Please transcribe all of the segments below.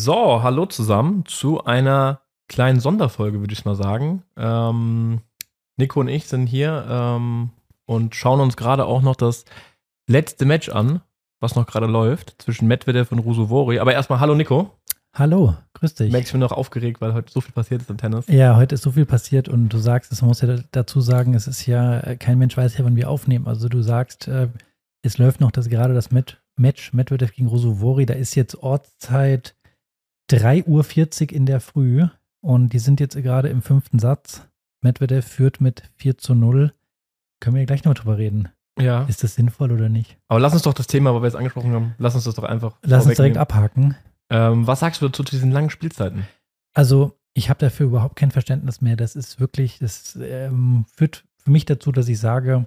So, hallo zusammen zu einer kleinen Sonderfolge, würde ich mal sagen. Ähm, Nico und ich sind hier ähm, und schauen uns gerade auch noch das letzte Match an, was noch gerade läuft, zwischen Medvedev und Rusuvori. Aber erstmal hallo Nico. Hallo, grüß dich. Merkst du mir noch aufgeregt, weil heute so viel passiert ist im Tennis? Ja, heute ist so viel passiert und du sagst, es muss ja dazu sagen, es ist ja, kein Mensch weiß ja, wann wir aufnehmen. Also du sagst, äh, es läuft noch das gerade das Match, Medvedev gegen Rusuvori, da ist jetzt Ortszeit 3.40 Uhr in der Früh und die sind jetzt gerade im fünften Satz. Medvedev führt mit 4 zu 0. Können wir ja gleich noch drüber reden. Ja. Ist das sinnvoll oder nicht? Aber lass uns doch das Thema, was wir jetzt angesprochen haben, lass uns das doch einfach. Lass uns direkt abhaken. Ähm, was sagst du zu diesen langen Spielzeiten? Also, ich habe dafür überhaupt kein Verständnis mehr. Das ist wirklich, das ähm, führt für mich dazu, dass ich sage,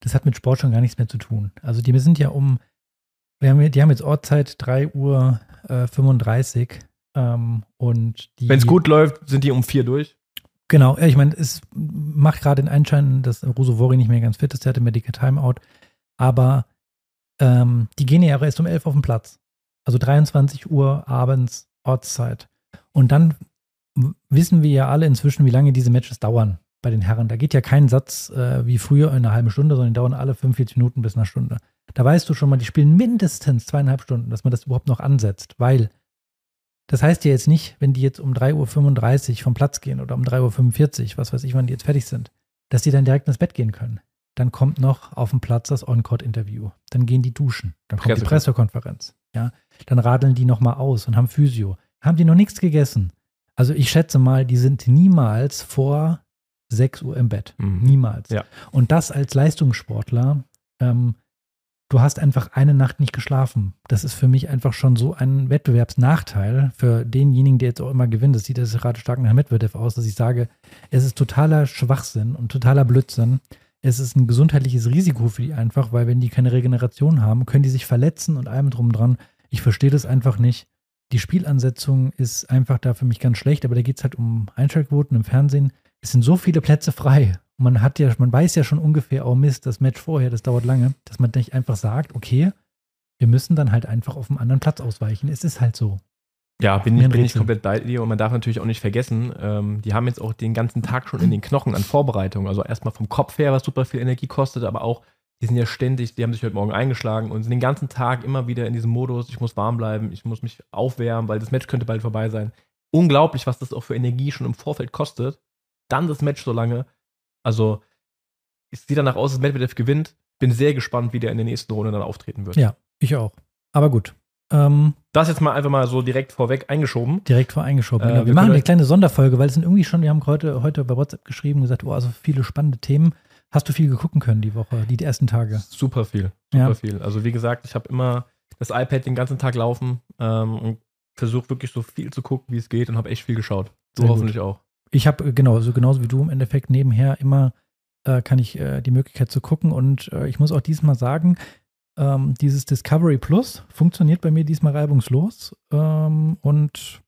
das hat mit Sport schon gar nichts mehr zu tun. Also, die sind ja um, wir haben, die haben jetzt Ortszeit 3 Uhr äh, 35 ähm, und Wenn es gut läuft, sind die um vier durch. Genau, ich meine, es macht gerade den Einschein, dass Rusovori nicht mehr ganz fit ist, der hatte Medical Timeout, aber ähm, die gehen ja erst um 11 auf den Platz. Also 23 Uhr abends Ortszeit. Und dann wissen wir ja alle inzwischen, wie lange diese Matches dauern bei den Herren. Da geht ja kein Satz äh, wie früher in einer halben Stunde, sondern die dauern alle 45 Minuten bis eine Stunde. Da weißt du schon mal, die spielen mindestens zweieinhalb Stunden, dass man das überhaupt noch ansetzt, weil das heißt ja jetzt nicht, wenn die jetzt um 3.35 Uhr vom Platz gehen oder um 3.45 Uhr, was weiß ich, wann die jetzt fertig sind, dass die dann direkt ins Bett gehen können. Dann kommt noch auf dem Platz das On-Court-Interview. Dann gehen die duschen. Dann kommt die Pressekonferenz. Ja, dann radeln die nochmal aus und haben Physio. Haben die noch nichts gegessen. Also ich schätze mal, die sind niemals vor 6 Uhr im Bett. Mhm. Niemals. Ja. Und das als Leistungssportler ähm, du hast einfach eine Nacht nicht geschlafen. Das ist für mich einfach schon so ein Wettbewerbsnachteil für denjenigen, der jetzt auch immer gewinnt. Das sieht jetzt gerade stark nach Medvedev aus, dass ich sage, es ist totaler Schwachsinn und totaler Blödsinn. Es ist ein gesundheitliches Risiko für die einfach, weil wenn die keine Regeneration haben, können die sich verletzen und allem drum dran. Ich verstehe das einfach nicht. Die Spielansetzung ist einfach da für mich ganz schlecht, aber da geht es halt um Einschaltquoten im Fernsehen. Es sind so viele Plätze frei man hat ja, man weiß ja schon ungefähr, oh Mist, das Match vorher, das dauert lange, dass man nicht einfach sagt, okay, wir müssen dann halt einfach auf einen anderen Platz ausweichen. Es ist halt so. Ja, bin, ich, bin ich komplett bei dir und man darf natürlich auch nicht vergessen, ähm, die haben jetzt auch den ganzen Tag schon in den Knochen an Vorbereitung. Also erstmal vom Kopf her, was super viel Energie kostet, aber auch, die sind ja ständig, die haben sich heute Morgen eingeschlagen und sind den ganzen Tag immer wieder in diesem Modus, ich muss warm bleiben, ich muss mich aufwärmen, weil das Match könnte bald vorbei sein. Unglaublich, was das auch für Energie schon im Vorfeld kostet. Dann das Match so lange. Also, es sieht danach aus, dass Medvedev gewinnt. Bin sehr gespannt, wie der in der nächsten Runde dann auftreten wird. Ja, ich auch. Aber gut. Ähm, das jetzt mal einfach mal so direkt vorweg eingeschoben. Direkt vor eingeschoben. Äh, genau. wir, wir machen eine kleine Sonderfolge, weil es sind irgendwie schon, wir haben heute, heute bei WhatsApp geschrieben und gesagt, oh, also viele spannende Themen. Hast du viel gegucken können die Woche, die, die ersten Tage? Super viel, super ja. viel. Also wie gesagt, ich habe immer das iPad den ganzen Tag laufen ähm, und versuche wirklich so viel zu gucken, wie es geht und habe echt viel geschaut. So Sehr hoffentlich gut. auch. Ich habe genau, so genauso wie du im Endeffekt nebenher immer äh, kann ich äh, die Möglichkeit zu gucken und äh, ich muss auch diesmal sagen, ähm, dieses Discovery Plus funktioniert bei mir diesmal reibungslos ähm, und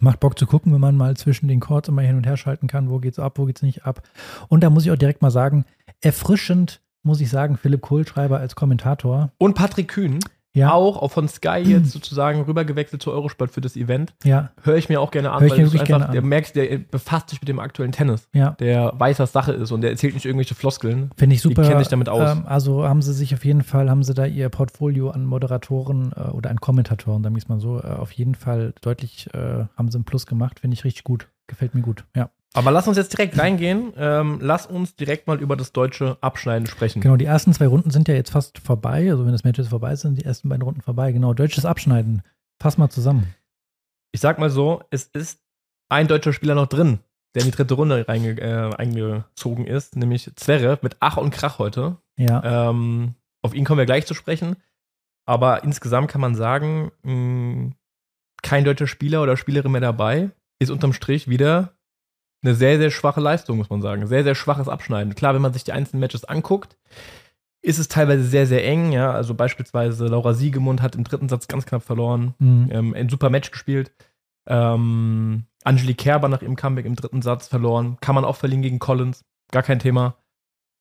macht Bock zu gucken, wenn man mal zwischen den Chords immer hin und her schalten kann, wo geht's ab, wo geht's nicht ab. Und da muss ich auch direkt mal sagen, erfrischend muss ich sagen, Philipp Kohlschreiber als Kommentator. Und Patrick Kühn ja. auch von Sky jetzt sozusagen rübergewechselt zu Eurosport für das Event. Ja. Höre ich mir auch gerne an, Hör ich weil mir einfach, der merkst, der befasst sich mit dem aktuellen Tennis. Ja. Der weiß, was Sache ist und der erzählt nicht irgendwelche Floskeln. Finde ich super. Die kennen sich damit aus. Ähm, also haben sie sich auf jeden Fall, haben sie da ihr Portfolio an Moderatoren äh, oder an Kommentatoren, da muss man so, äh, auf jeden Fall deutlich, äh, haben sie einen Plus gemacht. Finde ich richtig gut. Gefällt mir gut. Ja. Aber lass uns jetzt direkt reingehen. Ähm, lass uns direkt mal über das deutsche Abschneiden sprechen. Genau, die ersten zwei Runden sind ja jetzt fast vorbei. Also wenn das Match jetzt vorbei ist, sind die ersten beiden Runden vorbei. Genau, deutsches Abschneiden. Fass mal zusammen. Ich sag mal so, es ist ein deutscher Spieler noch drin, der in die dritte Runde reinge äh, eingezogen ist, nämlich Zverev mit Ach und Krach heute. Ja. Ähm, auf ihn kommen wir gleich zu sprechen. Aber insgesamt kann man sagen, mh, kein deutscher Spieler oder Spielerin mehr dabei. Ist unterm Strich wieder eine sehr, sehr schwache Leistung, muss man sagen. Sehr, sehr schwaches Abschneiden. Klar, wenn man sich die einzelnen Matches anguckt, ist es teilweise sehr, sehr eng. Ja, also beispielsweise Laura Siegemund hat im dritten Satz ganz knapp verloren. Mhm. Ähm, ein super Match gespielt. Ähm, Angelique Kerber nach ihrem Comeback im dritten Satz verloren. Kann man auch verlieren gegen Collins. Gar kein Thema.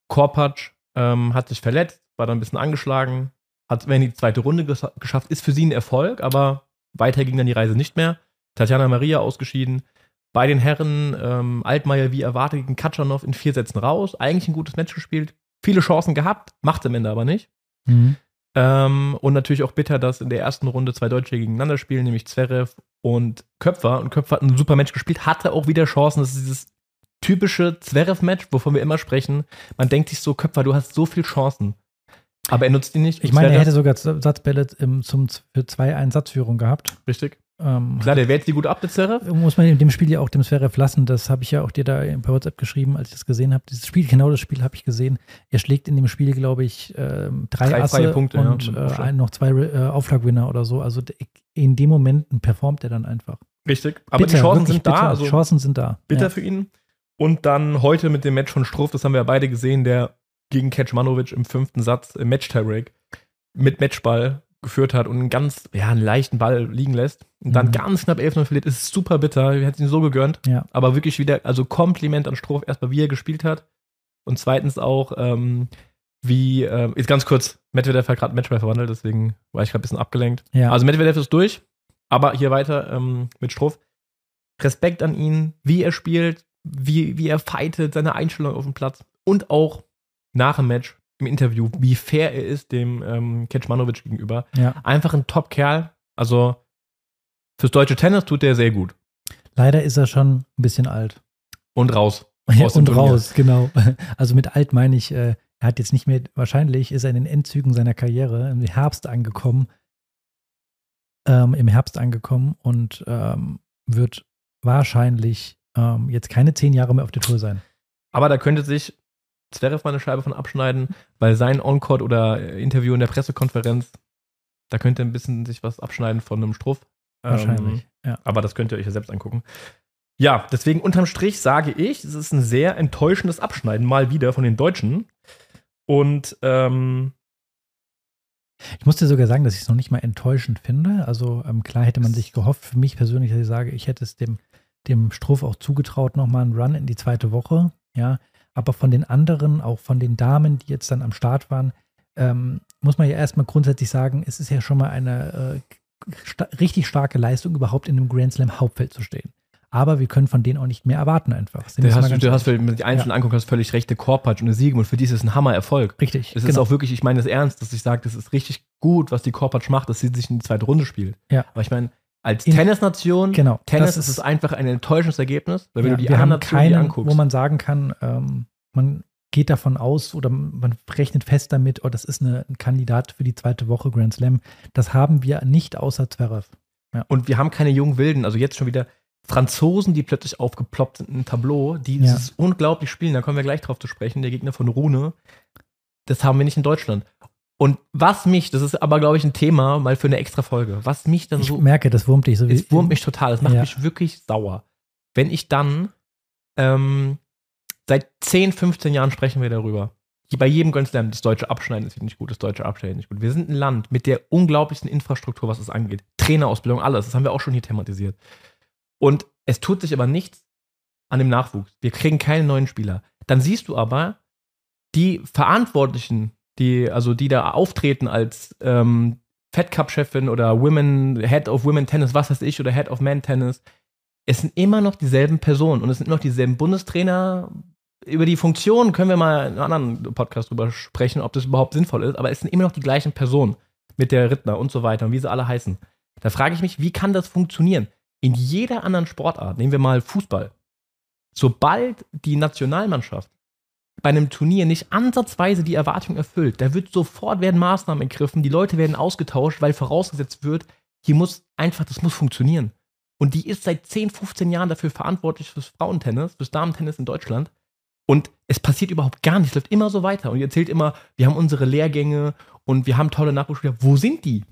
Korpatsch ähm, hat sich verletzt, war dann ein bisschen angeschlagen. Hat, wenn die zweite Runde geschafft, ist für sie ein Erfolg, aber Weiter ging dann die Reise nicht mehr. Tatjana Maria ausgeschieden. Bei den Herren ähm, Altmaier wie erwartet gegen Katschanov in vier Sätzen raus. Eigentlich ein gutes Match gespielt. Viele Chancen gehabt, macht am Ende aber nicht. Mhm. Ähm, und natürlich auch bitter, dass in der ersten Runde zwei Deutsche gegeneinander spielen, nämlich Zverev und Köpfer. Und Köpfer hat ein super Match gespielt, hatte auch wieder Chancen. Das ist dieses typische Zverev-Match, wovon wir immer sprechen. Man denkt sich so, Köpfer, du hast so viele Chancen. Aber er nutzt die nicht. Ich meine, er hätte sogar Satzbälle zum, für 2-1 Satzführung gehabt. Richtig. Ähm, Klar, der wehrt die gut ab, der Zverev. muss man in dem Spiel ja auch dem Zverev lassen. Das habe ich ja auch dir da bei WhatsApp geschrieben, als ich das gesehen habe. Dieses Spiel, genau das Spiel habe ich gesehen. Er schlägt in dem Spiel, glaube ich, ähm, drei, Drei Asse freie Punkte, ja, und und äh, noch zwei äh, Aufschlagwinner oder so. Also in dem Moment performt er dann einfach. Richtig. Aber die Chancen sind da. bitter. Also Chancen sind da. bitter Ja. für ihn. Und dann heute mit dem Match von Struff, das haben wir ja beide gesehen, der gegen Kecmanovic im fünften Satz im Match-Tiebreak mit Matchball geführt hat und einen ganz, ja, einen leichten Ball liegen lässt und dann Mhm. ganz knapp 11-0 verliert, ist super bitter. Wir hätten ihn so gegönnt. Ja. Aber wirklich wieder, also Kompliment an Struff, erstmal wie er gespielt hat und zweitens auch, ähm, wie, ähm, jetzt ganz kurz, Medvedev hat gerade Matchball verwandelt, deswegen war ich gerade ein bisschen abgelenkt. Ja. Also Medvedev ist durch, aber hier weiter ähm, mit Struff. Respekt an ihn, wie er spielt, wie, wie er fightet, seine Einstellung auf dem Platz und auch nach dem Match im Interview, wie fair er ist dem ähm, Kecmanovic gegenüber. ja. Einfach ein Top-Kerl. Also fürs deutsche Tennis tut der sehr gut. Leider ist er schon ein bisschen alt. Und raus. Ja, Aus und raus, genau. Also mit alt meine ich, äh, er hat jetzt nicht mehr, wahrscheinlich ist er in den Endzügen seiner Karriere im Herbst angekommen, ähm, im Herbst angekommen und ähm, wird wahrscheinlich ähm, jetzt keine zehn Jahre mehr auf der Tour sein. Aber da könnte sich Zverev mal eine Scheibe von abschneiden, weil sein Encore oder äh, Interview in der Pressekonferenz, da könnte ein bisschen sich was abschneiden von einem Struff. Wahrscheinlich. Ähm, ja. aber das könnt ihr euch ja selbst angucken. Ja, deswegen unterm Strich sage ich, es ist ein sehr enttäuschendes Abschneiden mal wieder von den Deutschen. Und ähm, Ich muss dir sogar sagen, dass ich es noch nicht mal enttäuschend finde. Also ähm, klar hätte man sich gehofft, für mich persönlich, dass ich sage, ich hätte es dem, dem Struff auch zugetraut, nochmal einen Run in die zweite Woche. Ja, aber von den anderen, auch von den Damen, die jetzt dann am Start waren, ähm, muss man ja erstmal grundsätzlich sagen, es ist ja schon mal eine äh, sta richtig starke Leistung, überhaupt in einem Grand Slam Hauptfeld zu stehen. Aber wir können von denen auch nicht mehr erwarten einfach. Du mal hast, du hast, wenn du die einzelnen anguckst, hast völlig recht, der Korpatsch und der Siegem und für die ist es ein Hammer-Erfolg. Richtig. Es ist auch wirklich, ich meine das ernst, dass ich sage, das ist richtig gut, was die Korpatsch macht, dass sie sich in die zweite Runde spielt. Ja. Aber ich meine, als Tennisnation, genau. Tennis das ist es einfach ein enttäuschendes Ergebnis, weil wenn Ja, du die wir haben anderen Nationen keinen, anguckst. wo man sagen kann, ähm, man geht davon aus oder man rechnet fest damit, oh, das ist eine, ein Kandidat für die zweite Woche Grand Slam. Das haben wir nicht außer Zverev. Und wir haben keine jungen Wilden, also jetzt schon wieder Franzosen, die plötzlich aufgeploppt sind im Tableau, die Ja. dieses unglaublich spielen, da kommen wir gleich drauf zu sprechen, der Gegner von Rune. Das haben wir nicht in Deutschland. Und was mich, das ist aber, glaube ich, ein Thema mal für eine extra Folge, was mich dann Ich so merke, das wurmt dich so Es wurmt mich total. Es macht Ja. mich wirklich sauer. Wenn ich dann ähm, seit 10, 15 Jahren sprechen wir darüber. Bei jedem Grand Slam, das deutsche Abschneiden ist nicht gut, das deutsche Abschneiden ist nicht gut. Wir sind ein Land mit der unglaublichsten Infrastruktur, was es angeht. Trainerausbildung, alles. Das haben wir auch schon hier thematisiert. Und es tut sich aber nichts an dem Nachwuchs. Wir kriegen keine neuen Spieler. Dann siehst du aber die Verantwortlichen, die, also die da auftreten als ähm, Fed Cup-Chefin oder Women, Head of Women Tennis, was weiß ich, oder Head of Men Tennis. Es sind immer noch dieselben Personen und es sind immer noch dieselben Bundestrainer. Über die Funktion können wir mal in einem anderen Podcast drüber sprechen, ob das überhaupt sinnvoll ist, aber es sind immer noch die gleichen Personen mit der Rittner und so weiter und wie sie alle heißen. Da frage ich mich, wie kann das funktionieren? In jeder anderen Sportart, nehmen wir mal Fußball, sobald die Nationalmannschaft bei einem Turnier nicht ansatzweise die Erwartung erfüllt, da wird sofort werden Maßnahmen ergriffen, die Leute werden ausgetauscht, weil vorausgesetzt wird, hier muss einfach, das muss funktionieren. Und die ist seit 10, 15 Jahren dafür verantwortlich fürs Frauentennis, fürs Damentennis in Deutschland. Und es passiert überhaupt gar nichts, es läuft immer so weiter. Und ihr erzählt immer, wir haben unsere Lehrgänge und wir haben tolle Nachwuchsspieler. Wo sind die?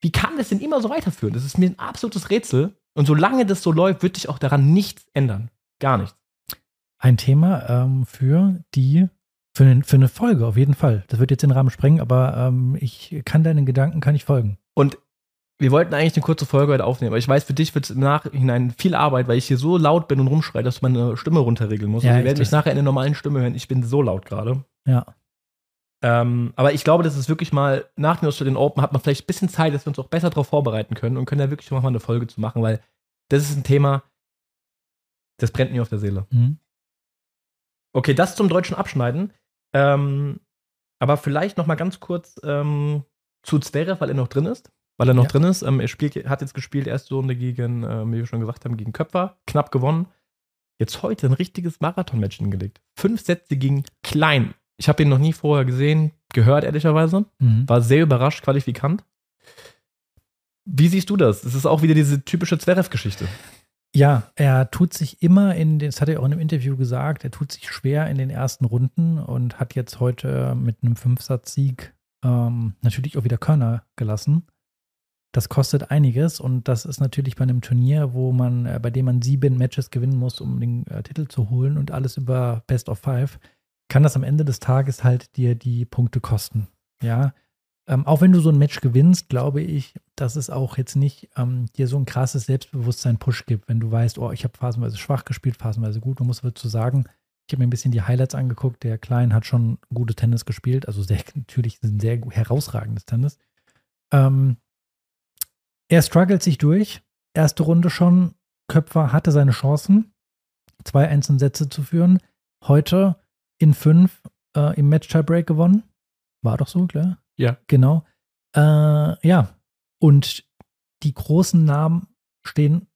Wie kann das denn immer so weiterführen? Das ist mir ein absolutes Rätsel. Und solange das so läuft, wird sich auch daran nichts ändern. Gar nichts. Ein Thema ähm, für die, für, eine- für eine Folge auf jeden Fall. Das wird jetzt den Rahmen sprengen, aber ähm, ich kann deinen Gedanken, kann ich folgen. Und wir wollten eigentlich eine kurze Folge heute aufnehmen, aber ich weiß, für dich wird es im Nachhinein viel Arbeit, weil ich hier so laut bin und rumschreie, dass du meine Stimme runterregeln musst. Ja, und ihr werdet mich nachher in der normalen Stimme hören. Ich bin so laut gerade. Ja. Ähm, aber ich glaube, das ist wirklich mal nach den Australian Open hat man vielleicht ein bisschen Zeit, dass wir uns auch besser darauf vorbereiten können und können da wirklich mal eine Folge zu machen, weil das ist ein Thema, das brennt mir auf der Seele. Mhm. Okay, das zum deutschen Abschneiden. Ähm, aber vielleicht noch mal ganz kurz ähm, zu Zverev, weil er noch drin ist. Weil er noch Ja. drin ist. Ähm, er spielt, hat jetzt gespielt, erste Runde gegen, ähm, wie wir schon gesagt haben, gegen Köpfer. Knapp gewonnen. Jetzt heute ein richtiges Marathon-Match hingelegt. Fünf Sätze gegen Klein. Ich habe ihn noch nie vorher gesehen, gehört ehrlicherweise. Mhm. War sehr überrascht, qualifikant. Wie siehst du das? Es ist auch wieder diese typische Zverev-Geschichte. Ja, er tut sich immer in das hat er auch in einem Interview gesagt, er tut sich schwer in den ersten Runden und hat jetzt heute mit einem Fünfsatz-Sieg ähm, natürlich auch wieder Körner gelassen. Das kostet einiges und das ist natürlich bei einem Turnier, wo man, äh, bei dem man sieben Matches gewinnen muss, um den äh, Titel zu holen und alles über Best of Five, kann das am Ende des Tages halt dir die Punkte kosten. Ja. Ähm, auch wenn du so ein Match gewinnst, glaube ich, dass es auch jetzt nicht ähm, dir so ein krasses Selbstbewusstsein-Push gibt, wenn du weißt, oh, ich habe phasenweise schwach gespielt, phasenweise gut. Man muss dazu sagen, ich habe mir ein bisschen die Highlights angeguckt. Der Klein hat schon gute Tennis gespielt, also sehr, natürlich ein sehr herausragendes Tennis. Ähm, er struggelt sich durch. Erste Runde schon. Köpfer hatte seine Chancen, zwei einzelne Sätze zu führen. Heute in fünf äh, im Match-Tiebreak gewonnen. War doch so, klar? Ja. Genau. Äh, ja. Und die großen Namen stehen,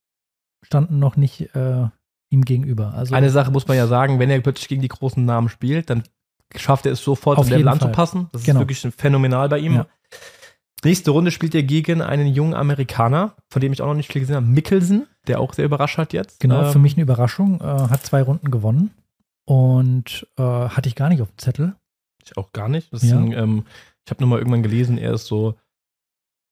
standen noch nicht äh, ihm gegenüber. Also Eine Sache muss man ja sagen, wenn er plötzlich gegen die großen Namen spielt, dann schafft er es sofort, Auf Level anzupassen. Das Genau. ist wirklich phänomenal bei ihm. Ja. Nächste Runde spielt er gegen einen jungen Amerikaner, von dem ich auch noch nicht viel gesehen habe, Mickelson, der auch sehr überrascht hat jetzt. Genau, Ähm, für mich eine Überraschung. Äh, hat zwei Runden gewonnen und äh, hatte ich gar nicht auf dem Zettel. Ich auch gar nicht. Das ist Ja. ein, ähm, ich habe nur mal irgendwann gelesen, er ist so,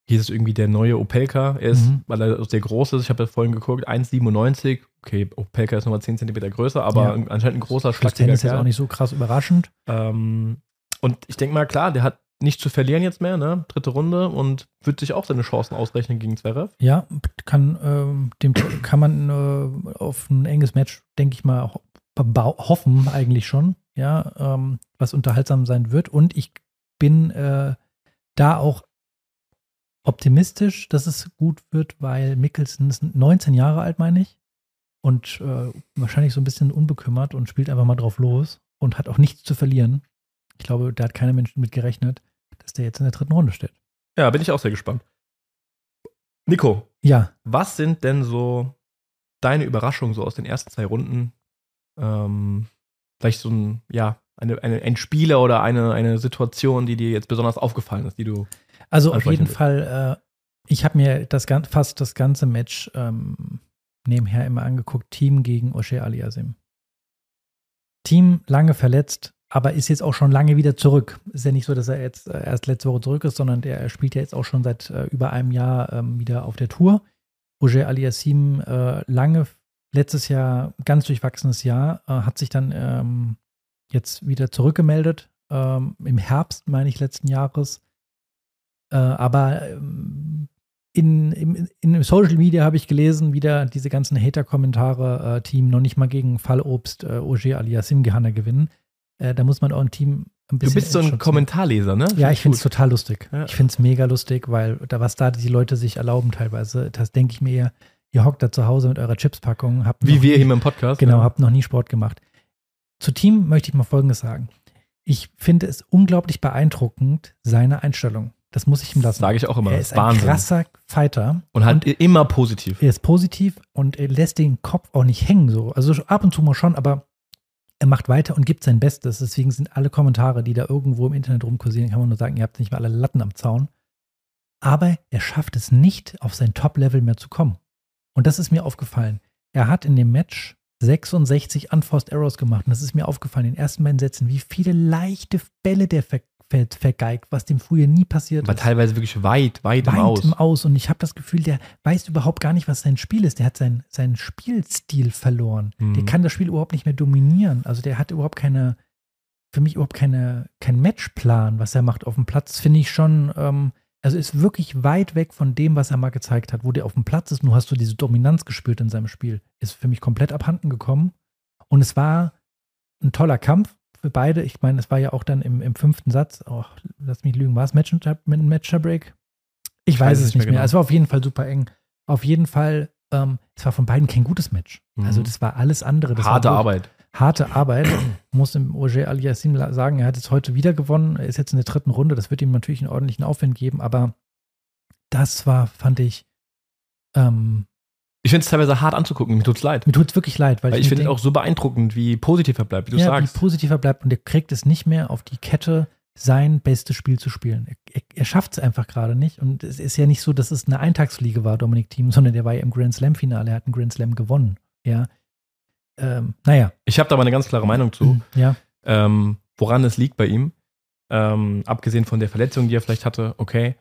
hier ist irgendwie der neue Opelka. Er ist, Mhm. weil er sehr groß ist, ich habe ja vorhin geguckt, 1,97. Okay, Opelka ist nochmal 10 Zentimeter größer, aber Ja. anscheinend ein großer, Tennis jetzt Kerl. auch nicht so krass überraschend. Ähm, und ich denke mal, klar, der hat nichts zu verlieren jetzt mehr, ne? Dritte Runde und wird sich auch seine Chancen ausrechnen gegen Zverev. Ja, kann, ähm, dem kann man äh, auf ein enges Match, denke ich mal, ho hoffen, eigentlich schon. Ja, ähm, was unterhaltsam sein wird. Und ich bin äh, da auch optimistisch, dass es gut wird, weil Mickelson ist 19 Jahre alt, meine ich. Und äh, wahrscheinlich so ein bisschen unbekümmert und spielt einfach mal drauf los und hat auch nichts zu verlieren. Ich glaube, da hat keiner Mensch mit gerechnet, dass der jetzt in der dritten Runde steht. Ja, bin ich auch sehr gespannt. Nico, Ja, was sind denn so deine Überraschungen so aus den ersten zwei Runden? Ähm, vielleicht so ein, ja, eine, eine, ein Spieler oder eine, eine Situation, die dir jetzt besonders aufgefallen ist, die du. Also auf jeden will. Fall, äh, ich habe mir das gan- fast das ganze Match ähm, nebenher immer angeguckt, Team gegen O'Shea Aliasim. Team lange verletzt, aber ist jetzt auch schon lange wieder zurück. Ist ja nicht so, dass er jetzt äh, erst letzte Woche zurück ist, sondern der spielt ja jetzt auch schon seit äh, über einem Jahr ähm, wieder auf der Tour. Roger Aliassim äh, lange, letztes Jahr, ganz durchwachsenes Jahr, äh, hat sich dann ähm, jetzt wieder zurückgemeldet. Ähm, Im Herbst, meine ich, letzten Jahres. Äh, aber ähm, in, in, in Social Media habe ich gelesen, wieder diese ganzen Hater-Kommentare, äh, Team noch nicht mal gegen Fallobst, äh, Ogier Aliasim Gehanna gewinnen. Äh, da muss man auch ein Team ein Du bisschen. bist so ein. Kommentarleser, ne? Ja, ich finde es total lustig. Ja. Ich finde es mega lustig, weil da, was da die Leute sich erlauben teilweise, das denke ich mir eher, ihr hockt da zu Hause mit eurer Chipspackung, habt Wie wir nie- hier im Podcast. Genau, ja. habt noch nie Sport gemacht. Zu Team möchte ich mal Folgendes sagen. Ich finde es unglaublich beeindruckend, seine Einstellung. Das muss ich ihm lassen. Sage ich auch immer. er das ist ist ein Wahnsinn. krasser Fighter. und halt immer positiv. Er ist positiv und er lässt den Kopf auch nicht hängen so. Also ab und zu mal schon, aber er macht weiter und gibt sein Bestes. Deswegen sind alle Kommentare, die da irgendwo im Internet rumkursieren, kann man nur sagen, ihr habt nicht mal alle Latten am Zaun. Aber er schafft es nicht, auf sein Top-Level mehr zu kommen. Und das ist mir aufgefallen. Er hat in dem Match 66 Unforced Arrows gemacht. Und das ist mir aufgefallen in den ersten beiden Sätzen, wie viele leichte Bälle der ver ver vergeigt, was dem früher nie passiert War ist teilweise wirklich weit, weit, im weit Aus. im Aus. Und ich habe das Gefühl, der weiß überhaupt gar nicht, was sein Spiel ist. Der hat sein, seinen Spielstil verloren. Mhm. Der kann das Spiel überhaupt nicht mehr dominieren. Also der hat überhaupt keine, für mich überhaupt keine, kein Matchplan, was er macht auf dem Platz. Finde ich schon, ähm, also ist wirklich weit weg von dem, was er mal gezeigt hat. Wo der auf dem Platz ist, nur hast du diese Dominanz gespürt in seinem Spiel. Ist für mich komplett abhanden gekommen. Und es war ein toller Kampf für beide, ich meine, es war ja auch dann im, im fünften Satz, oh, lass mich lügen, war es Match mit einem Match-Break? Ich weiß es nicht mehr. Genau. Es war auf jeden Fall super eng. Auf jeden Fall, ähm, es war von beiden kein gutes Match. Mhm. Also das war alles andere. Das harte Arbeit. Harte Arbeit. muss dem Roger Aliassim sagen, er hat jetzt heute wieder gewonnen. Er ist jetzt in der dritten Runde. Das wird ihm natürlich einen ordentlichen Aufwand geben. Aber das war, fand ich, ähm, ich finde es teilweise hart anzugucken. Mir tut es leid. Mir tut es wirklich leid. Weil, weil ich, ich finde auch so beeindruckend, wie positiv er bleibt, wie du ja, sagst. Wie positiv er bleibt und er kriegt es nicht mehr auf die Kette, sein bestes Spiel zu spielen. Er, er schafft es einfach gerade nicht. Und es ist ja nicht so, dass es eine Eintagsfliege war, Dominik Thiem, sondern der war ja im Grand Slam-Finale. Er hat einen Grand Slam gewonnen. Ja. Ähm, naja. Ich habe da aber eine ganz klare Meinung zu. Mhm, ja. Ähm, woran es liegt bei ihm. Ähm, abgesehen von der Verletzung, die er vielleicht hatte, okay.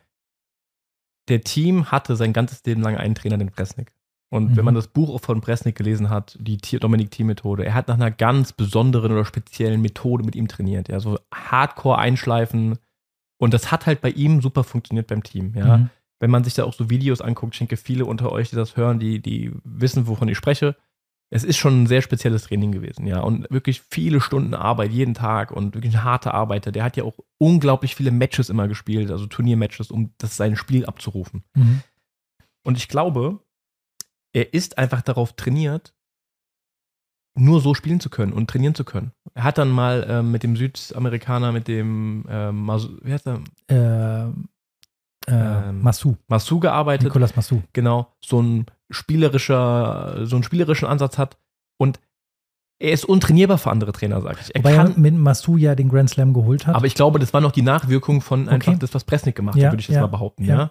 Der Team hatte sein ganzes Leben lang einen Trainer, den Presnik. Und mhm. wenn man das Buch von Bresnik gelesen hat, die Dominik-Team-Methode, er hat nach einer ganz besonderen oder speziellen Methode mit ihm trainiert. Ja, so Hardcore einschleifen. Und das hat halt bei ihm super funktioniert beim Team. Ja. Mhm. Wenn man sich da auch so Videos anguckt, ich denke, viele unter euch, die das hören, die, die wissen, wovon ich spreche. Es ist schon ein sehr spezielles Training gewesen, ja. Und wirklich viele Stunden Arbeit jeden Tag und wirklich ein harter Arbeiter. Der hat ja auch unglaublich viele Matches immer gespielt, also Turniermatches, um das sein Spiel abzurufen. Mhm. Und ich glaube, er ist einfach darauf trainiert, nur so spielen zu können und trainieren zu können. Er hat dann mal äh, mit dem Südamerikaner, mit dem äh, Masu, wie heißt er? Äh, ähm, Masu. Masu gearbeitet. Nicolas Masu. Genau, so ein spielerischer, so einen spielerischen Ansatz hat und er ist untrainierbar für andere Trainer, sag ich. Er Wobei kann, er mit Masu ja den Grand Slam geholt hat. Aber ich glaube, das war noch die Nachwirkung von einfach okay. das, was Presnik gemacht ja, hat, würde ich jetzt ja, mal behaupten, ja. ja?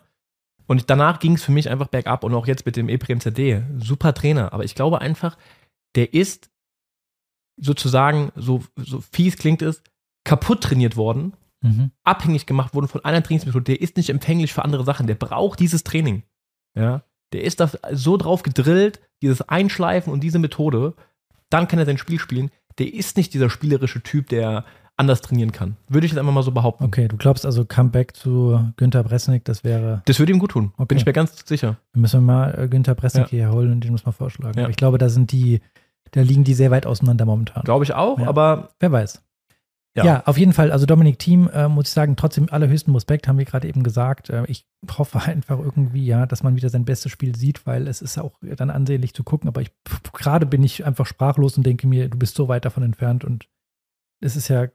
Und danach ging es für mich einfach bergab und auch jetzt mit dem Eprem CD. Super Trainer. Aber ich glaube einfach, der ist sozusagen, so, so fies klingt es, kaputt trainiert worden, mhm. abhängig gemacht worden von einer Trainingsmethode. Der ist nicht empfänglich für andere Sachen. Der braucht dieses Training. Ja. Der ist da so drauf gedrillt, dieses Einschleifen und diese Methode. Dann kann er sein Spiel spielen. Der ist nicht dieser spielerische Typ, der anders trainieren kann. Würde ich jetzt einfach mal so behaupten. Okay, du glaubst also Comeback zu Günther Bresnik, das wäre. Das würde ihm gut tun, okay. bin ich mir ganz sicher. Dann müssen wir mal äh, Günther Bresnik ja. hier holen und den muss man vorschlagen. Ja. ich glaube, da sind die, da liegen die sehr weit auseinander momentan. Glaube ich auch, ja. aber. Wer weiß. Ja. ja. auf jeden Fall. Also Dominik Team, äh, muss ich sagen, trotzdem allerhöchsten Respekt, haben wir gerade eben gesagt. Äh, ich hoffe einfach irgendwie, ja, dass man wieder sein bestes Spiel sieht, weil es ist auch dann ansehnlich zu gucken. Aber ich gerade bin ich einfach sprachlos und denke mir, du bist so weit davon entfernt und es ist ja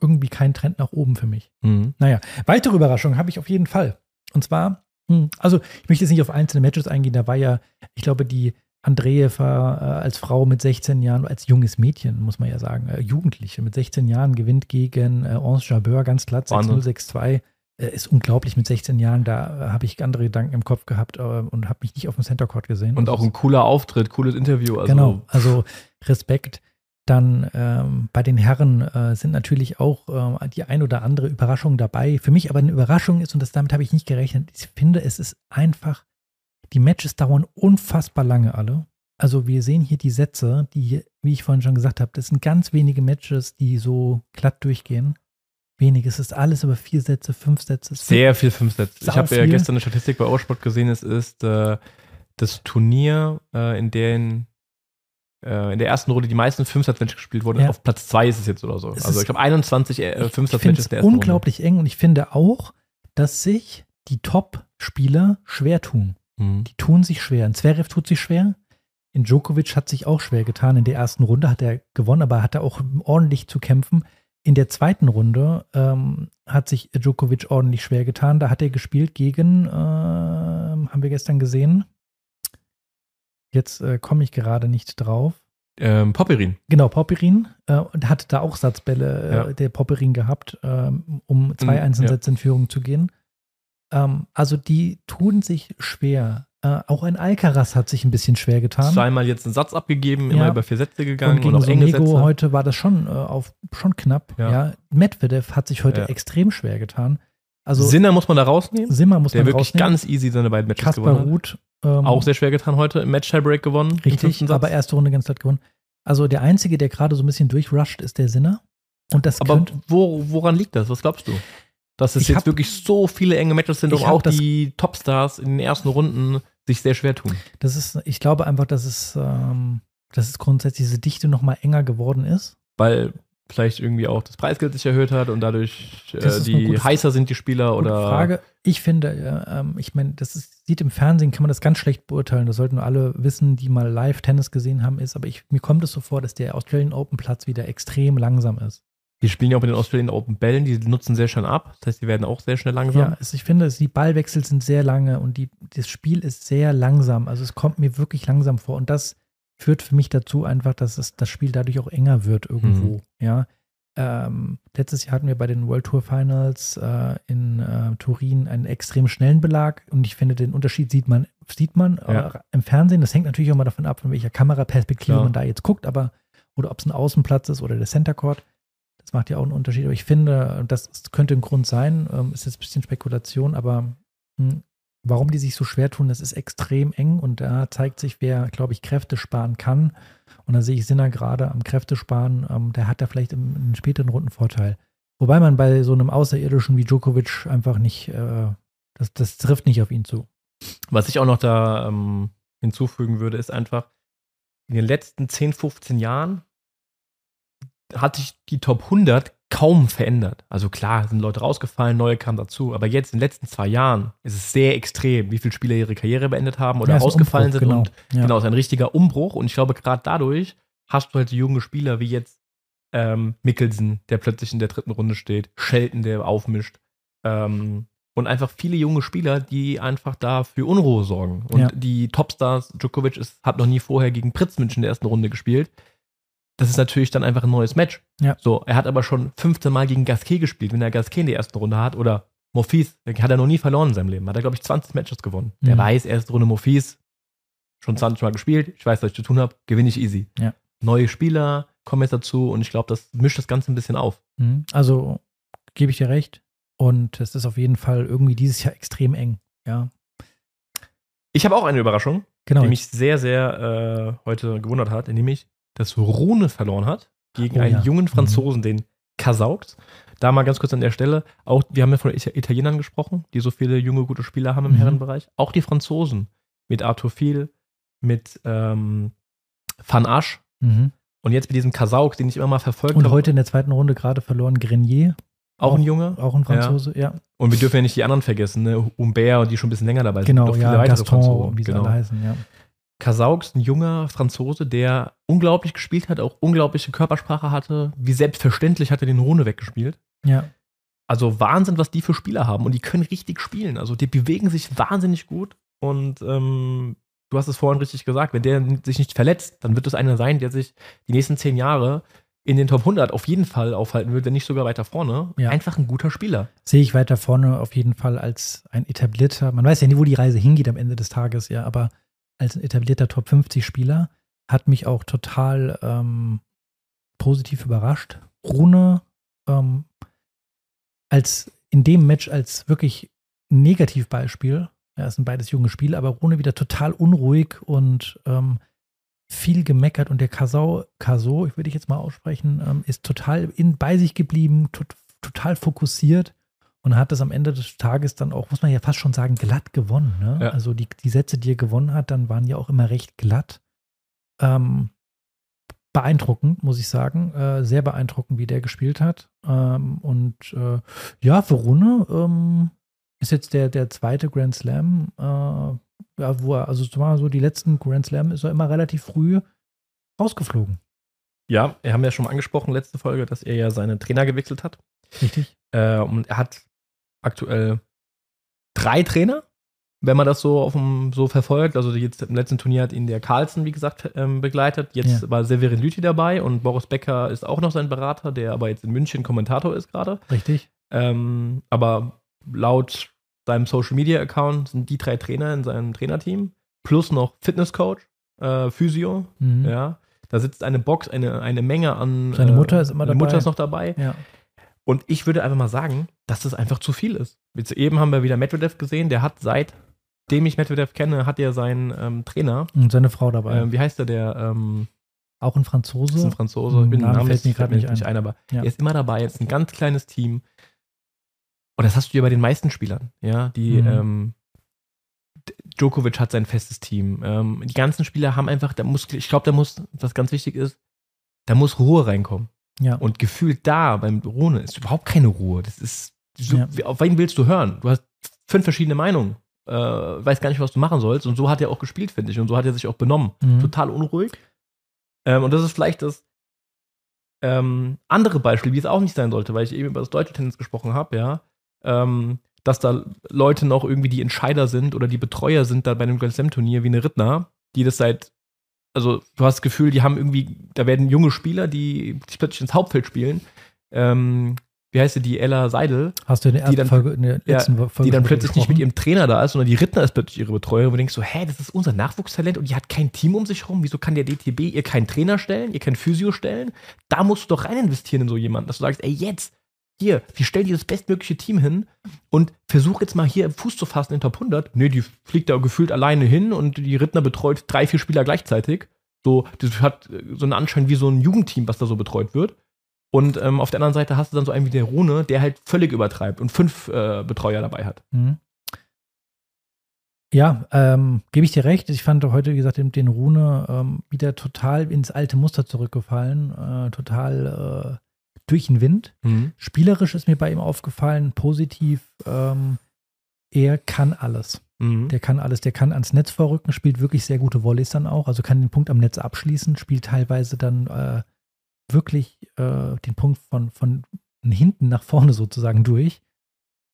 irgendwie kein Trend nach oben für mich. Mhm. Naja, weitere Überraschung habe ich auf jeden Fall. Und zwar, hm, also ich möchte jetzt nicht auf einzelne Matches eingehen, da war ja, ich glaube, die Andreeva äh, als Frau mit 16 Jahren, als junges Mädchen, muss man ja sagen, äh, Jugendliche mit 16 Jahren gewinnt gegen äh, Jabeur ganz glatt 6-0-6-2. Äh, ist unglaublich mit 16 Jahren, da habe ich andere Gedanken im Kopf gehabt und habe mich nicht auf dem Center Court gesehen. Und auch ein cooler Auftritt, cooles Interview. Also. Genau, also Respekt. Dann ähm, bei den Herren äh, sind natürlich auch äh, die ein oder andere Überraschung dabei. Für mich aber eine Überraschung ist, und das, damit habe ich nicht gerechnet, ich finde, es ist einfach, die Matches dauern unfassbar lange alle. Also wir sehen hier die Sätze, die, wie ich vorhin schon gesagt habe, das sind ganz wenige Matches, die so glatt durchgehen. Wenig, es ist alles über vier Sätze, fünf Sätze. Sehr viel fünf Sätze. Ich habe ja gestern eine Statistik bei Eurosport gesehen, es ist äh, das Turnier, äh, in dem äh, in der ersten Runde die meisten Fünfsatz-Matches gespielt wurden. Ja. Auf Platz 2 ist es jetzt oder so. Es also ich glaube 21 äh, Fünfsatz-Matches der ersten unglaublich Runde. eng und ich finde auch, dass sich die Top-Spieler schwer tun. Mhm. Die tun sich schwer. In Zverev tut sich schwer. In Djokovic hat sich auch schwer getan. In der ersten Runde hat er gewonnen, aber hat er auch ordentlich zu kämpfen. In der zweiten Runde ähm, hat sich Djokovic ordentlich schwer getan. Da hat er gespielt gegen, äh, haben wir gestern gesehen, Jetzt äh, komme ich gerade nicht drauf. Ähm, Popperin. Genau, Popperin. Äh, und hatte da auch Satzbälle äh, ja. der Popperin gehabt, ähm, um zwei mhm, Einzelsätze ja. in Führung zu gehen. Ähm, also die tun sich schwer. Äh, auch ein Alcaraz hat sich ein bisschen schwer getan. Zweimal jetzt einen Satz abgegeben, immer über vier Sätze gegangen. Und gegen und auch enge Sätze. heute war das schon, äh, auf, schon knapp. Ja. ja. Medvedev hat sich heute extrem schwer getan. Also, Sinner muss man da rausnehmen. Simmer muss der man wirklich rausnehmen. ganz easy seine beiden Matches Kaspar gewonnen hat. Ruth ähm, auch sehr schwer getan heute. Im Match-Tiebreak gewonnen. Richtig, aber erste Runde ganz klar gewonnen. Also der Einzige, der gerade so ein bisschen durchrusht, ist der Sinner. Und das aber wo, woran liegt das? Was glaubst du? Dass es jetzt hab, wirklich so viele enge Matches sind und auch die Topstars in den ersten Runden sich sehr schwer tun. Das ist, ich glaube einfach, dass es, ähm, dass es grundsätzlich diese Dichte noch mal enger geworden ist. Weil vielleicht irgendwie auch das Preisgeld sich erhöht hat und dadurch äh, die gute heißer sind die Spieler oder Frage. Ich finde, äh, ähm, ich meine, das ist, sieht im Fernsehen, kann man das ganz schlecht beurteilen. Das sollten alle wissen, die mal live Tennis gesehen haben, ist. Aber ich, mir kommt es so vor, dass der Australian Open Platz wieder extrem langsam ist. Die spielen ja auch mit den Australian Open Bällen, die nutzen sehr schnell ab. Das heißt, die werden auch sehr schnell langsam. Ja, es, ich finde, die Ballwechsel sind sehr lange und die, das Spiel ist sehr langsam. Also es kommt mir wirklich langsam vor. Und das führt für mich dazu einfach, dass es, das Spiel dadurch auch enger wird irgendwo. Mhm. Ja. Ähm, letztes Jahr hatten wir bei den World Tour Finals äh, in äh, Turin einen extrem schnellen Belag und ich finde, den Unterschied sieht man, sieht man Ja. äh, im Fernsehen. Das hängt natürlich auch mal davon ab, von welcher Kameraperspektive Klar. man da jetzt guckt, aber oder ob es ein Außenplatz ist oder der Center Court. Das macht ja auch einen Unterschied. Aber ich finde, das könnte ein Grund sein, ähm, ist jetzt ein bisschen Spekulation, aber hm, warum die sich so schwer tun, das ist extrem eng und da zeigt sich, wer, glaube ich, Kräfte sparen kann. Und da sehe ich Sinner gerade am Kräftesparen, ähm, der hat da vielleicht im, in den späteren Runden Vorteil. Wobei man bei so einem Außerirdischen wie Djokovic einfach nicht, äh, das, das trifft nicht auf ihn zu. Was ich auch noch da ähm, hinzufügen würde, ist einfach, in den letzten 10, 15 Jahren hat sich die Top 100 kaum verändert. Also klar, sind Leute rausgefallen, neue kamen dazu, aber jetzt in den letzten zwei Jahren ist es sehr extrem, wie viele Spieler ihre Karriere beendet haben oder Ja, rausgefallen Umbruch, sind. genau. Und Ja. genau, es ist ein richtiger Umbruch. Und ich glaube, gerade dadurch hast du halt so junge Spieler wie jetzt ähm, Mickelson, der plötzlich in der dritten Runde steht, Shelton, der aufmischt. Ähm, und einfach viele junge Spieler, die einfach da für Unruhe sorgen. Und Ja. die Topstars, Djokovic ist, hat noch nie vorher gegen Pritzmünchen in der ersten Runde gespielt. Das ist natürlich dann einfach ein neues Match. Ja. So, er hat aber schon 15 Mal gegen Gasquet gespielt. Wenn er Gasquet in der ersten Runde hat oder der hat er noch nie verloren in seinem Leben. Hat er, glaube ich, 20 Matches gewonnen. Der Mhm. weiß, erste Runde Monfils, schon 20 Mal gespielt. Ich weiß, was ich zu tun habe. Gewinne ich easy. Ja. Neue Spieler kommen jetzt dazu und ich glaube, das mischt das Ganze ein bisschen auf. Mhm. Also gebe ich dir recht. Und es ist auf jeden Fall irgendwie dieses Jahr extrem eng. Ja, Ich habe auch eine Überraschung, genau. die mich sehr, sehr äh, heute gewundert hat, nämlich, dass Rune verloren hat gegen Oh einen ja. jungen Franzosen, den Kasauks. Da mal ganz kurz an der Stelle, auch, wir haben ja von Ita- Italienern gesprochen, die so viele junge, gute Spieler haben im Mhm. Herrenbereich. Auch die Franzosen mit Arthur Viel, mit ähm, Van Asch Mhm. und jetzt mit diesem Kasauk, den ich immer mal verfolgt Und habe. heute in der zweiten Runde gerade verloren Grenier, auch ein Junge. auch ein Franzose, ja. Und wir dürfen ja nicht die anderen vergessen, ne? Humbert, die schon ein bisschen länger dabei sind. Genau, Noch viele ja, weitere Gaston, Franzosen. wie sie Genau. alle heißen, ja. Kasauks, ein junger Franzose, der unglaublich gespielt hat, auch unglaubliche Körpersprache hatte. Wie selbstverständlich hat er den Rune weggespielt. Ja, Also Wahnsinn, was die für Spieler haben. Und die können richtig spielen. Also die bewegen sich wahnsinnig gut. Und ähm, du hast es vorhin richtig gesagt, wenn der sich nicht verletzt, dann wird es einer sein, der sich die nächsten zehn Jahre in den Top 100 auf jeden Fall aufhalten wird, wenn nicht sogar weiter vorne. Ja. Einfach ein guter Spieler. sehe ich weiter vorne auf jeden Fall als ein etablierter, man weiß ja nie, wo die Reise hingeht am Ende des Tages, ja, aber als ein etablierter Top 50 Spieler hat mich auch total ähm, positiv überrascht. Rune ähm, als in dem Match als wirklich Negativbeispiel, ja, es sind beides junge Spiele, aber Rune wieder total unruhig und ähm, viel gemeckert und der Kasau, Kaso, ich würde ich jetzt mal aussprechen, ähm, ist total in, bei sich geblieben, tot, total fokussiert und hat es am Ende des Tages dann auch, muss man ja fast schon sagen, glatt gewonnen. Ne? Ja. Also die, die Sätze, die er gewonnen hat, dann waren ja auch immer recht glatt. Ähm, beeindruckend, muss ich sagen. Äh, sehr beeindruckend, wie der gespielt hat. Ähm, und äh, ja, für Rune ähm, ist jetzt der, der zweite Grand Slam, äh, ja, wo er, also zumal so die letzten Grand Slam ist er immer relativ früh rausgeflogen. Ja, wir haben ja schon mal angesprochen, letzte Folge, dass er ja seinen Trainer gewechselt hat. Richtig? Äh, und er hat aktuell drei Trainer, wenn man das so auf dem, so verfolgt. Also jetzt im letzten Turnier hat ihn der Carlsen, wie gesagt, ähm, begleitet. Jetzt Ja. war Severin Lüthi dabei und Boris Becker ist auch noch sein Berater, der aber jetzt in München Kommentator ist gerade. Richtig? Ähm, aber laut seinem Social Media Account sind die drei Trainer in seinem Trainerteam plus noch Fitnesscoach, äh, Physio, Mhm. ja. Da sitzt eine Box, eine, eine Menge an. Seine Mutter ist immer Mutter dabei. ist noch dabei. Ja. Und ich würde einfach mal sagen, dass das einfach zu viel ist. Jetzt eben haben wir wieder Medvedev gesehen, der hat seitdem ich Medvedev kenne, hat er seinen ähm, Trainer. Und seine Frau dabei. Ähm, wie heißt der? Der ähm, auch ein Franzose. ist ein Franzose. Hm, Ich bin Name Namen fällt mir grad fällt nicht ein, aber Ja. er ist immer dabei. Jetzt ein ganz kleines Team. Und das hast du ja bei den meisten Spielern, ja, die Mhm. ähm, Djokovic hat sein festes Team. Ähm, die ganzen Spieler haben einfach, da muss, ich glaube, da muss, was ganz wichtig ist, da muss Ruhe reinkommen. Ja. Und gefühlt da beim Rune ist überhaupt keine Ruhe. Das ist, so, Ja. auf wen willst du hören? Du hast fünf verschiedene Meinungen. Äh, weißt gar nicht, was du machen sollst. Und so hat er auch gespielt, finde ich. Und so hat er sich auch benommen. Mhm. Total unruhig. Ähm, und das ist vielleicht das ähm, andere Beispiel, wie es auch nicht sein sollte, weil ich eben über das deutsche Tennis gesprochen habe, ja. Ähm, dass da Leute noch irgendwie die Entscheider sind oder die Betreuer sind da bei einem Grand Slam Turnier wie eine Rittner, die das seit, also du hast das Gefühl, die haben irgendwie, da werden junge Spieler, die sich plötzlich ins Hauptfeld spielen. Ähm, wie heißt sie, die Ella Seidel, Hast du in der ersten dann- Folge, in der Ja, letzten Folge die dann plötzlich nicht mit gesprochen? ihrem Trainer da ist, sondern die Rittner ist plötzlich ihre Betreuerin, wo du denkst so, hä, das ist unser Nachwuchstalent und die hat kein Team um sich rum. Wieso kann der DTB ihr keinen Trainer stellen, ihr kein Physio stellen? Da musst du doch rein investieren in so jemanden, dass du sagst, ey, jetzt, hier, wir stellen dir das bestmögliche Team hin und versuch jetzt mal hier Fuß zu fassen in Top 100. Nee, die fliegt da gefühlt alleine hin und die Rittner betreut drei, vier Spieler gleichzeitig. So, das hat äh, so einen Anschein wie so ein Jugendteam, was da so betreut wird. Und ähm, auf der anderen Seite hast du dann so einen wie der Rune, der halt völlig übertreibt und fünf äh, Betreuer dabei hat. Mhm. Ja, ähm, gebe ich dir recht. Ich fand heute, wie gesagt, den, den Rune ähm, wieder total ins alte Muster zurückgefallen. Äh, total äh, durch den Wind. Spielerisch ist mir bei ihm aufgefallen, positiv. Ähm, er kann alles. Mhm. Der kann alles. Der kann ans Netz vorrücken, spielt wirklich sehr gute Volleys dann auch. Also kann den Punkt am Netz abschließen, spielt teilweise dann äh, wirklich äh, den Punkt von, von hinten nach vorne sozusagen durch.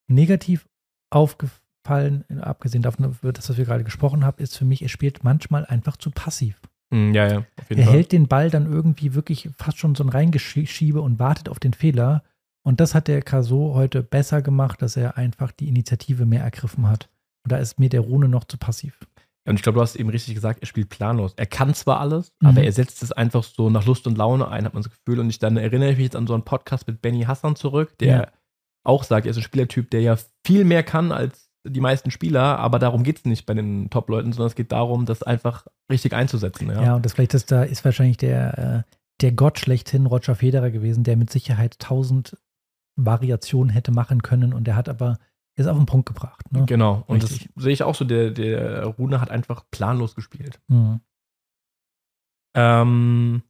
Negativ aufgefallen, abgesehen davon, über das, was wir gerade gesprochen haben, ist für mich, er spielt manchmal einfach zu passiv. Mhm, ja, ja, auf jeden Er Fall. hält den Ball dann irgendwie wirklich fast schon so ein Reingeschiebe und wartet auf den Fehler. Und das hat der Caso heute besser gemacht, dass er einfach die Initiative mehr ergriffen hat. Und da ist mir der Rune noch zu passiv. Und ich glaube, du hast eben richtig gesagt, er spielt planlos. Er kann zwar alles, Mhm. aber er setzt es einfach so nach Lust und Laune ein, hat man das Gefühl. Und ich dann erinnere ich mich jetzt an so einen Podcast mit Benny Hassan zurück, der Ja. auch sagt, er ist ein Spielertyp, der ja viel mehr kann als die meisten Spieler, aber darum geht es nicht bei den Top-Leuten, sondern es geht darum, das einfach richtig einzusetzen. Ja, Ja, und das vielleicht ist da ist wahrscheinlich der, äh, der Gott schlechthin Roger Federer gewesen, der mit Sicherheit tausend Variationen hätte machen können und der hat aber ist auf den Punkt gebracht. Ne? Genau. Und Richtig. das sehe ich auch so. Der, der Rune hat einfach planlos gespielt. Mhm. Ähm,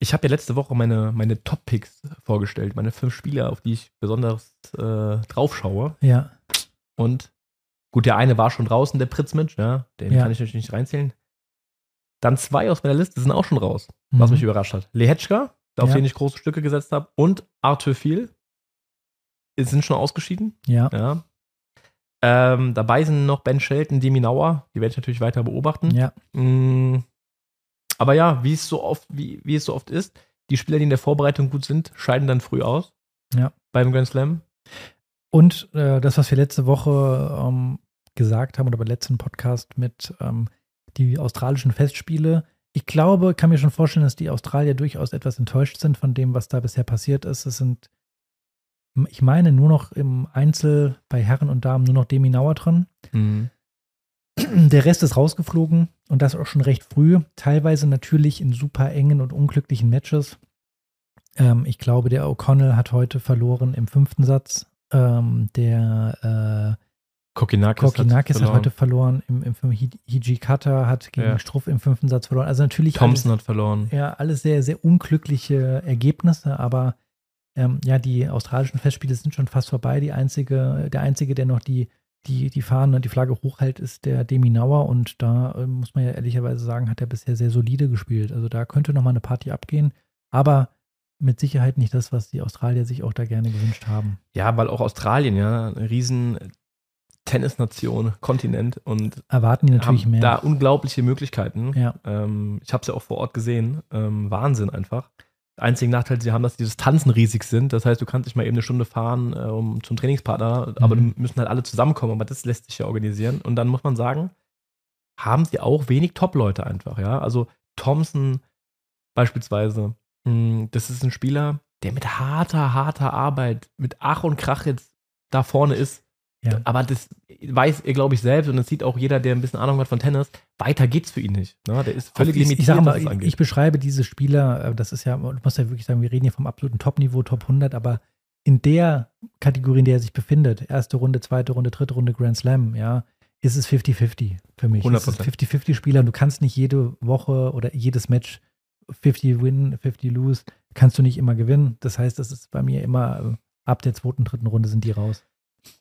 ich habe ja letzte Woche meine, meine Top-Picks vorgestellt, meine fünf Spieler, auf die ich besonders äh, drauf schaue. Ja, Und gut, der eine war schon draußen, der Pritzmitsch, ja, den Ja. kann ich natürlich nicht reinzählen. Dann zwei aus meiner Liste sind auch schon raus, was Mhm. mich überrascht hat. Lehetschka, auf Ja. den ich große Stücke gesetzt habe, und Arthur Viel sind schon ausgeschieden. ja, Ja. Ähm, dabei sind noch Ben Shelton, Demi Nauer, die werde ich natürlich weiter beobachten. ja. Mm, Aber ja, wie es so oft, wie, wie es so oft ist, die Spieler, die in der Vorbereitung gut sind, scheiden dann früh aus. Ja. Beim Grand Slam. Und äh, das, was wir letzte Woche ähm, gesagt haben oder beim letzten Podcast mit ähm, die australischen Festspiele. Ich glaube, kann mir schon vorstellen, dass die Australier durchaus etwas enttäuscht sind von dem, was da bisher passiert ist. Es sind, ich meine, nur noch im Einzel bei Herren und Damen nur noch Demi Nauer drin. Der Rest ist rausgeflogen und das auch schon recht früh. Teilweise natürlich in super engen und unglücklichen Matches. Ähm, ich glaube, der O'Connell hat heute verloren im fünften Satz. Ähm, der äh, Kokinakis, Kokinakis hat, verloren. heute verloren. Im, im fünften Hi- Hijikata hat gegen Ja. Struff im fünften Satz verloren. Also natürlich Thompson hat verloren. alles, ja, alles sehr, sehr unglückliche Ergebnisse, aber ähm, ja, die australischen Festspiele sind schon fast vorbei. Die einzige, der einzige, der noch die, die, die Fahne, die Flagge hochhält, ist der Demi Nauer und da ähm, muss man ja ehrlicherweise sagen, hat er bisher sehr solide gespielt. Also da könnte noch mal eine Party abgehen, aber mit Sicherheit nicht das, was die Australier sich auch da gerne gewünscht haben. Ja, weil auch Australien, ja, eine riesen Tennisnation, Kontinent und Erwarten die natürlich mehr. da unglaubliche Möglichkeiten. Ja. Ähm, ich habe es ja auch vor Ort gesehen. Ähm, Wahnsinn einfach. Der einzige Nachteil, sie haben, dass die Distanzen riesig sind. Das heißt, du kannst nicht mal eben eine Stunde fahren äh, um, zum Trainingspartner, aber Mhm. müssen halt alle zusammenkommen. Aber das lässt sich ja organisieren. Und dann muss man sagen, haben sie auch wenig Top-Leute einfach, ja. Also Thompson beispielsweise, mh, das ist ein Spieler, der mit harter, harter Arbeit, mit Ach und Krach jetzt da vorne ist. Ja. Aber das weiß er, glaube ich, selbst und das sieht auch jeder, der ein bisschen Ahnung hat von Tennis. Weiter geht's für ihn nicht. Ne? Der ist völlig ich, limitiert, ich was mal, ich, ich beschreibe diese Spieler, äh, das ist ja, du musst ja wirklich sagen, wir reden hier vom absoluten Top-Niveau, Top 100, aber in der Kategorie, in der er sich befindet, erste Runde, zweite Runde, dritte Runde Grand Slam, ja, ist es 50-50 für mich. Es ist 100%. 50-50 Spieler und du kannst nicht jede Woche oder jedes Match 50 win, 50 lose. kannst du nicht immer gewinnen. Das heißt, das ist bei mir immer äh, ab der zweiten, dritten Runde sind die raus.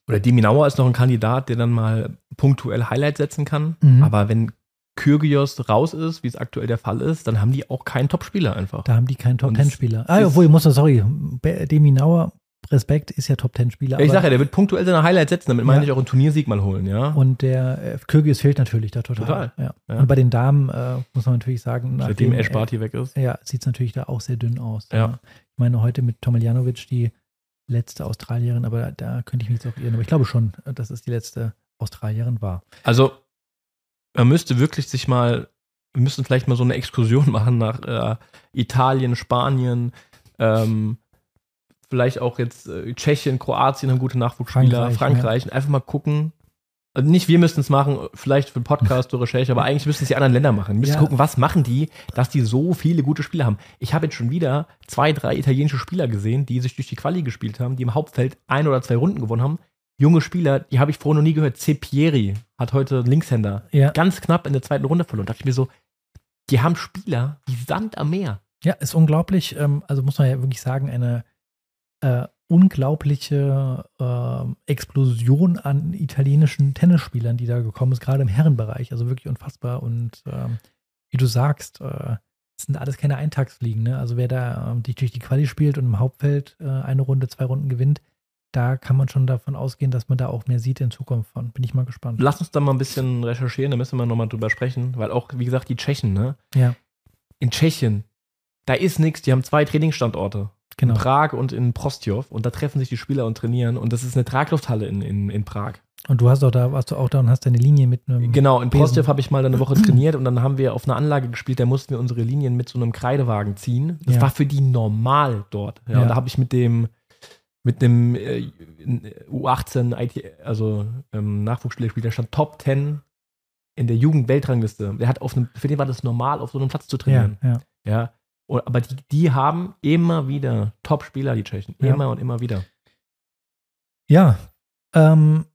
Oder Deminauer ist noch ein Kandidat, der dann mal punktuell Highlight setzen kann. Mhm. Aber wenn Kyrgios raus ist, wie es aktuell der Fall ist, dann haben die auch keinen Topspieler einfach. Da haben die keinen Und Top-10-Spieler. Ah, obwohl, ich muss noch, sorry, Demi Nauer, Respekt, ist ja Top-10-Spieler. ich sage ja, der wird punktuell seine Highlights setzen, damit meine Ja. ich auch einen Turniersieg mal holen, ja. Und der äh, Kyrgios fehlt natürlich da total. Total, Ja. ja. Und bei den Damen äh, muss man natürlich sagen, Seitdem nachdem, Ash Barty weg ist. ja, sieht es natürlich da auch sehr dünn aus. Ja. Ich meine, heute mit Tomiljanovic, die letzte Australierin, aber da, da könnte ich mich jetzt auch irren. Aber ich glaube schon, dass es die letzte Australierin war. Also, man müsste wirklich sich mal, wir müssten vielleicht mal so eine Exkursion machen nach äh, Italien, Spanien, ähm, vielleicht auch jetzt äh, Tschechien, Kroatien haben gute Nachwuchsspieler, Frankreich, Frankreich, und einfach mal gucken. Also nicht wir müssten es machen, vielleicht für Podcast oder Recherche, aber eigentlich müssten es die anderen Länder machen. Wir müssen Ja. gucken, was machen die, dass die so viele gute Spieler haben. Ich habe jetzt schon wieder zwei, drei italienische Spieler gesehen, die sich durch die Quali gespielt haben, die im Hauptfeld ein oder zwei Runden gewonnen haben. Junge Spieler, die habe ich vorher noch nie gehört. Cepieri hat heute Linkshänder Ja. ganz knapp in der zweiten Runde verloren. Da dachte ich mir so, die haben Spieler wie Sand am Meer. Ja, ist unglaublich. Ähm, also muss man ja wirklich sagen, eine äh, unglaubliche ähm, Explosion an italienischen Tennisspielern, die da gekommen ist, gerade im Herrenbereich. Also wirklich unfassbar. Und ähm, wie du sagst, äh, das sind alles keine Eintagsfliegen. Ne? Also wer da ähm, durch die Quali spielt und im Hauptfeld äh, eine Runde, zwei Runden gewinnt, da kann man schon davon ausgehen, dass man da auch mehr sieht in Zukunft von. Bin ich mal gespannt. Lass uns da mal ein bisschen recherchieren, da müssen wir nochmal drüber sprechen, weil auch, wie gesagt, die Tschechen, ne? Ja. In Tschechien, da ist nichts, die haben zwei Trainingsstandorte. Genau. In Prag und in Prostjov und da treffen sich die Spieler und trainieren und das ist eine Traglufthalle in, in, in Prag. Und du hast auch da, warst du auch da und hast deine Linie mit einem. Genau, in. Prostjov habe ich mal eine Woche trainiert und dann haben wir auf einer Anlage gespielt, da mussten wir unsere Linien mit so einem Kreidewagen ziehen. Das Ja. war für die normal dort. Ja, Ja. Und da habe ich mit dem mit dem äh, U18 IT, also ähm, Nachwuchsspieler gespielt, der stand Top 10 in der Jugendweltrangliste. Der hat auf einem, für den war das normal, auf so einem Platz zu trainieren. ja. Ja. Und, aber die, die haben immer wieder Top-Spieler, die Tschechen. Ja. Immer und immer wieder. Ja, ähm,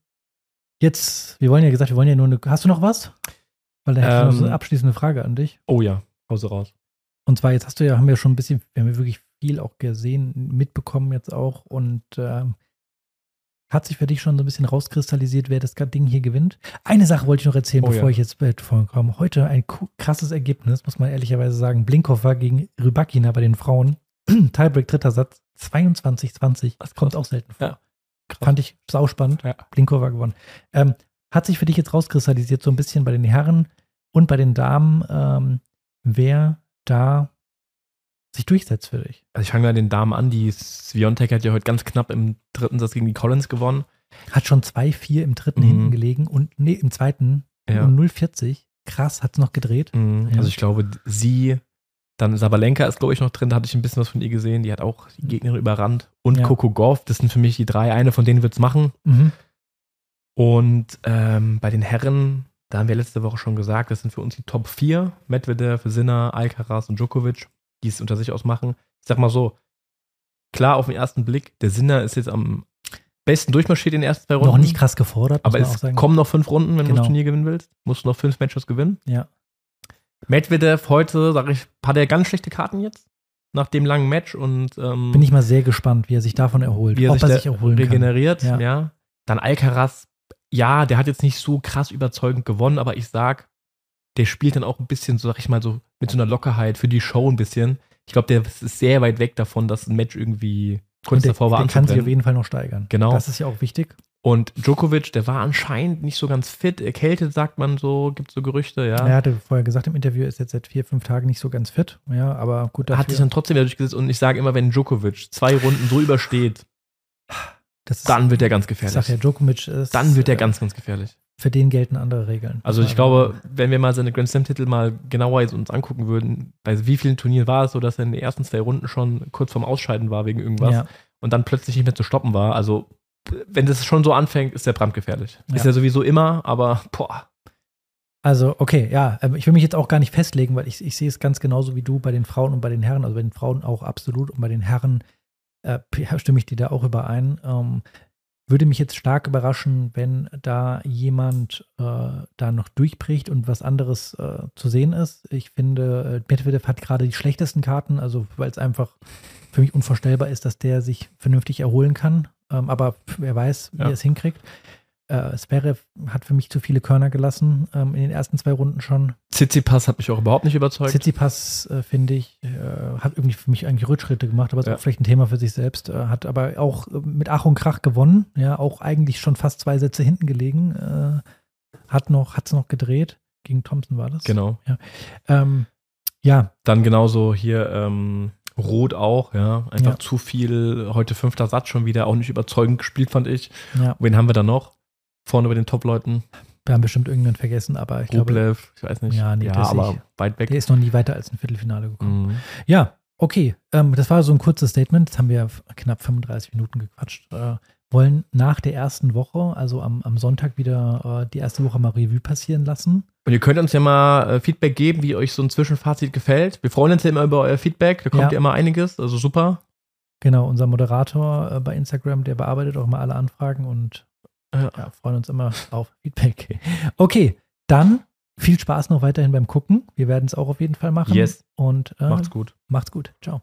jetzt, wir wollen ja gesagt, wir wollen ja nur eine, hast du noch was? Weil da hätte ich noch so eine Ähm, abschließende Frage an dich. Oh ja, Pause raus. Und zwar, jetzt hast du ja, haben wir schon ein bisschen, wir haben ja wirklich viel auch gesehen, mitbekommen jetzt auch und ähm, hat sich für dich schon so ein bisschen rauskristallisiert, wer das Ding hier gewinnt? Eine Sache wollte ich noch erzählen, Oh bevor ja. ich jetzt äh, vorkomme. Heute ein krasses Ergebnis, muss man ehrlicherweise sagen. Blinkhoff gegen Rybakina bei den Frauen. Tiebreak dritter Satz, 22-20. Das kommt auch selten vor. Ja. Fand ich sauspannend. Ja. Blinkhoff gewonnen. Ähm, hat sich für dich jetzt rauskristallisiert, so ein bisschen bei den Herren und bei den Damen, ähm, wer da sich durchsetzt für dich. Also ich fange mal den Damen an. Die Sviontek hat ja heute ganz knapp im dritten Satz gegen die Collins gewonnen. Hat schon 2-4 im dritten Mhm. hinten gelegen und nee, im zweiten Ja. um 0,40. Krass, hat es noch gedreht. Mhm. Ja. Also ich glaube, sie, dann Sabalenka ist, glaube ich, noch drin. Da hatte ich ein bisschen was von ihr gesehen. Die hat auch die Gegnerin überrannt. Und Ja. Coco Gauff, das sind für mich die drei. Eine von denen wird es machen. Mhm. Und ähm, bei den Herren, da haben wir letzte Woche schon gesagt, das sind für uns die Top 4. Medvedev, Sinner, Alcaraz und Djokovic, die es unter sich ausmachen. Ich sag mal so, klar auf den ersten Blick, der Sinner ist jetzt am besten durchmarschiert in den ersten zwei Runden. Noch nicht krass gefordert, Aber es kommen noch fünf Runden, wenn du Genau. das Turnier gewinnen willst. Musst du noch fünf Matches gewinnen. Ja. Medvedev heute, sag ich, hat er ganz schlechte Karten jetzt. Nach dem langen Match und ähm, Bin ich mal sehr gespannt, wie er sich davon erholt. wie er ob sich, er sich erholen regeneriert. Ja. Ja. Dann Alcaraz, ja, der hat jetzt nicht so krass überzeugend gewonnen, aber ich sag, der spielt dann auch ein bisschen, so sag ich mal, so mit so einer Lockerheit für die Show ein bisschen. Ich glaube, der ist sehr weit weg davon, dass ein Match irgendwie kurz der, davor war der kann sich auf jeden Fall noch steigern. Genau. Das ist ja auch wichtig. Und Djokovic, der war anscheinend nicht so ganz fit, erkältet, sagt man so, gibt so Gerüchte, ja. Er hatte vorher gesagt im Interview, er ist jetzt seit vier, fünf Tagen nicht so ganz fit. Ja, aber gut dafür. hat sich dann trotzdem wieder durchgesetzt und ich sage immer, wenn Djokovic zwei Runden so übersteht, das ist, dann wird er ganz ich gefährlich. sag ja, Djokovic ist. dann wird er äh, ganz, ganz gefährlich. Für den gelten andere Regeln. Also ich glaube, wenn wir mal seine Grand Slam-Titel mal genauer jetzt uns angucken würden, bei wie vielen Turnieren war es so, dass er in den ersten zwei Runden schon kurz vorm Ausscheiden war wegen irgendwas Ja, und dann plötzlich nicht mehr zu stoppen war. Also wenn das schon so anfängt, ist der brandgefährlich. Ist Ja. er sowieso immer, aber boah. Also, okay, ja, ähm, ich will mich jetzt auch gar nicht festlegen, weil ich, ich sehe es ganz genauso wie du bei den Frauen und bei den Herren, also bei den Frauen auch absolut und bei den Herren äh, stimme ich dir da auch überein. Ähm, würde mich jetzt stark überraschen, wenn da jemand äh, da noch durchbricht und was anderes äh, zu sehen ist. Ich finde, äh, Medvedev hat gerade die schlechtesten Karten, also weil es einfach für mich unvorstellbar ist, dass der sich vernünftig erholen kann. Ähm, aber wer weiß, wie Ja. er es hinkriegt. Äh, Zverev hat für mich zu viele Körner gelassen ähm, in den ersten zwei Runden schon. Tsitsipas hat mich auch überhaupt nicht überzeugt. Tsitsipas, äh, finde ich, äh, hat irgendwie für mich eigentlich Rückschritte gemacht, aber ist Ja. auch vielleicht ein Thema für sich selbst. Äh, hat aber auch äh, mit Ach und Krach gewonnen, ja, auch eigentlich schon fast zwei Sätze hinten gelegen. Äh, hat noch, hat's noch gedreht. Gegen Thompson war das. Genau. Ähm, ja, Dann genauso hier ähm, Rot auch, ja. Einfach Ja. zu viel. Heute fünfter Satz schon wieder, auch nicht überzeugend gespielt, fand ich. ja, Wen haben wir da noch? Vorne bei den Top-Leuten. wir haben bestimmt irgendwen vergessen, aber ich glaube, Rublev, ich weiß nicht. Ja, nee, ja aber ich- weit weg. der ist noch nie weiter als ein Viertelfinale gekommen. Mhm. Ja, okay. Ähm, das war so ein kurzes Statement. Jetzt haben wir knapp 35 Minuten gequatscht. Äh, wollen nach der ersten Woche, also am, am Sonntag wieder äh, die erste Woche mal Revue passieren lassen. Und ihr könnt uns ja mal äh, Feedback geben, wie euch so ein Zwischenfazit gefällt. Wir freuen uns ja immer über euer Feedback. Da kommt Ja. ja immer einiges. Also super. Genau, unser Moderator äh, bei Instagram, der bearbeitet auch mal alle Anfragen und Ja. ja, freuen uns immer auf Feedback. Okay, dann viel Spaß noch weiterhin beim Gucken. Wir werden es auch auf jeden Fall machen. Yes. Und äh, Macht's gut. macht's gut. Ciao.